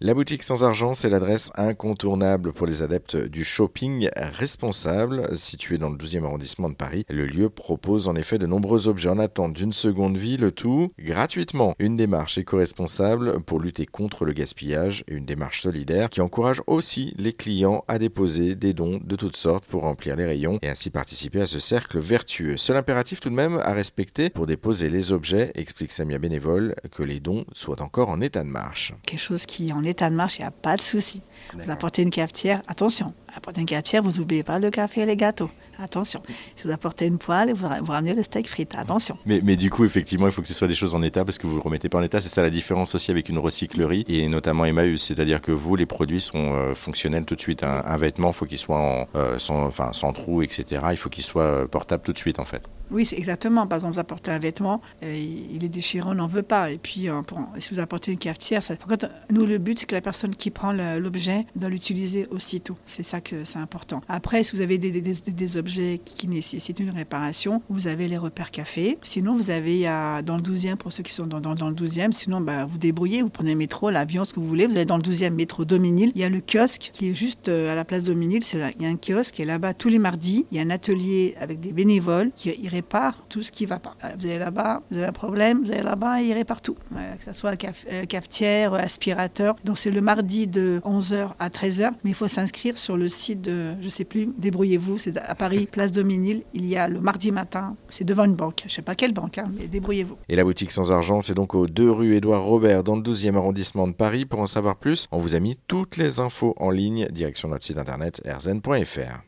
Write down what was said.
La boutique sans argent, c'est l'adresse incontournable pour les adeptes du shopping responsable. Situé dans le 12e arrondissement de Paris, le lieu propose en effet de nombreux objets en attente d'une seconde vie, le tout gratuitement. Une démarche éco-responsable pour lutter contre le gaspillage et une démarche solidaire qui encourage aussi les clients à déposer des dons de toutes sortes pour remplir les rayons et ainsi participer à ce cercle vertueux. Seul impératif tout de même à respecter pour déposer les objets, explique Samia Bénévole, que les dons soient encore en état de marche. Quelque chose qui état de marche, il n'y a pas de souci. Vous apportez une cafetière, attention, apportez une cafetière, vous n'oubliez pas le café et les gâteaux. Attention. Si vous apportez une poêle, vous, vous ramenez le steak frites. Attention. Mais, mais, du coup, effectivement, il faut que ce soit des choses en état parce que vous ne le remettez pas en état. C'est ça la différence aussi avec une recyclerie et notamment Emmaüs. C'est-à-dire que vous, les produits sont euh, fonctionnels tout de suite. Un, un vêtement, il faut qu'il soit en, euh, sans, enfin, sans trou, etc. Il faut qu'il soit euh, portable tout de suite, en fait. Oui, c'est exactement. Par exemple, vous apportez un vêtement, euh, il est déchiré, on n'en veut pas. Et puis, euh, si vous apportez une cafetière, ça, quand, nous, le but, c'est que la personne qui prend l'objet doit l'utiliser aussitôt. C'est ça que c'est important. Après, si vous avez des, des, des objets qui nécessitent une réparation, vous avez les repères café. Sinon, vous avez euh, dans le 12e, pour ceux qui sont dans, le 12e, sinon, bah, vous débrouillez, vous prenez le métro, l'avion, ce que vous voulez. Vous allez dans le 12e métro Dominil. Il y a le kiosque qui est juste euh, à la place Dominil. Il y a un kiosque est là-bas tous les mardis. Il y a un atelier avec des bénévoles qui répare tout ce qui va pas. Vous allez là-bas, vous avez un problème, vous allez là-bas et il répare tout. Que ce soit euh, cafetière, aspirateur. Donc c'est le mardi de 11h à 13h, mais il faut s'inscrire sur le site de, je sais plus, débrouillez-vous, c'est à Paris, place Dominil. Il y a le mardi matin, c'est devant une banque. Je sais pas quelle banque, hein, mais débrouillez-vous. Et la boutique sans argent, c'est donc aux 2 rue Édouard Robert dans le 12e arrondissement de Paris. Pour en savoir plus, on vous a mis toutes les infos en ligne, direction notre site internet rzn.fr.